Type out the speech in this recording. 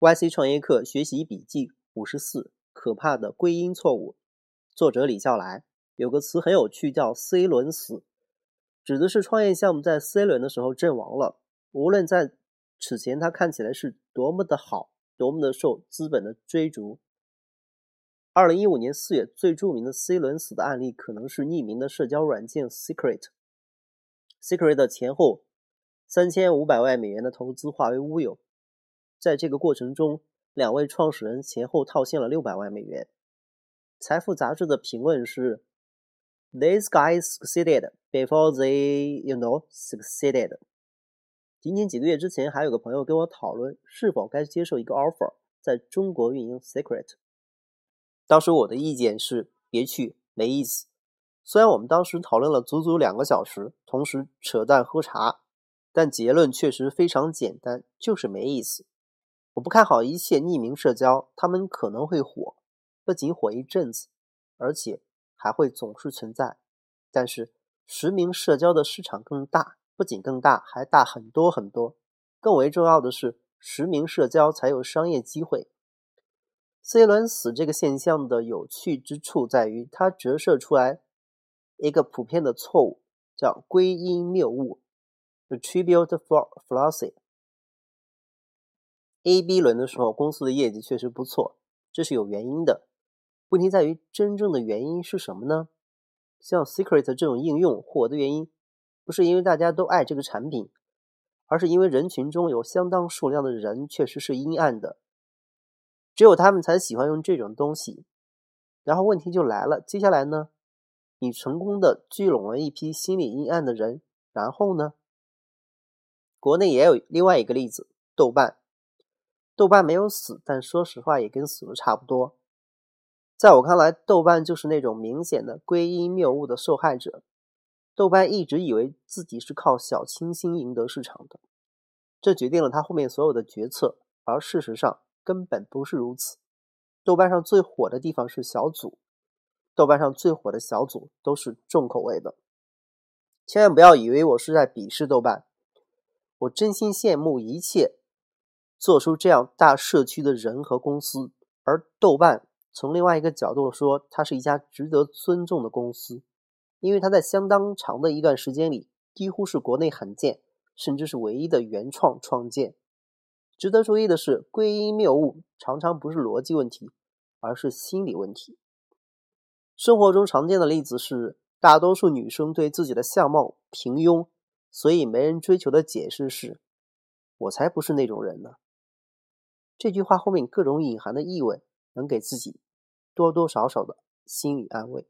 YC 创业课学习笔记五十四：可怕的归因错误。作者李笑来。有个词很有趣，叫 “C 轮死”，指的是创业项目在 C 轮的时候阵亡了。无论在此前它看起来是多么的好，多么的受资本的追逐。二零一五年四月最著名的 C 轮死的案例，可能是匿名的社交软件 Secret。Secret 的前后三千五百万美元的投资化为乌有。在这个过程中，两位创始人前后套现了六百万美元。财富杂志的评论是：“These guys succeeded before they, you know, succeeded。”仅仅几个月之前，还有个朋友跟我讨论是否该接受一个 offer，在中国运营 Secret。当时我的意见是：别去，没意思。虽然我们当时讨论了足足两个小时，同时扯淡喝茶，但结论确实非常简单，就是没意思。我不看好一切匿名社交，他们可能会火，不仅火一阵子，而且还会总是存在。但是实名社交的市场更大，不仅更大，还大很多很多。更为重要的是，实名社交才有商业机会。C 轮死这个现象的有趣之处在于，它折射出来一个普遍的错误，叫归因谬误 （attribute fallacy）。A、B 轮的时候，公司的业绩确实不错，这是有原因的。问题在于，真正的原因是什么呢？像 Secret 这种应用火的原因，不是因为大家都爱这个产品，而是因为人群中有相当数量的人确实是阴暗的，只有他们才喜欢用这种东西。然后问题就来了，接下来呢？你成功的聚拢了一批心理阴暗的人，然后呢？国内也有另外一个例子，豆瓣。豆瓣没有死，但说实话也跟死了差不多。在我看来，豆瓣就是那种明显的归因谬误的受害者。豆瓣一直以为自己是靠小清新赢得市场的，这决定了他后面所有的决策。而事实上根本不是如此。豆瓣上最火的地方是小组，豆瓣上最火的小组都是重口味的。千万不要以为我是在鄙视豆瓣，我真心羡慕一切。做出这样大社区的人和公司，而豆瓣从另外一个角度说，它是一家值得尊重的公司，因为它在相当长的一段时间里，几乎是国内罕见，甚至是唯一的原创创建。值得注意的是，归因谬误常常不是逻辑问题，而是心理问题。生活中常见的例子是，大多数女生对自己的相貌平庸，所以没人追求的解释是：我才不是那种人呢。这句话后面各种隐含的意味，能给自己多多少少的心理安慰。